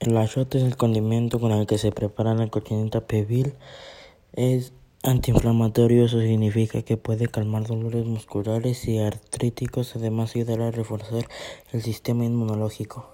El achiote es el condimento con el que se prepara la cochinita pibil. Es antiinflamatorio, eso significa que puede calmar dolores musculares y artríticos, además ayudar a reforzar el sistema inmunológico.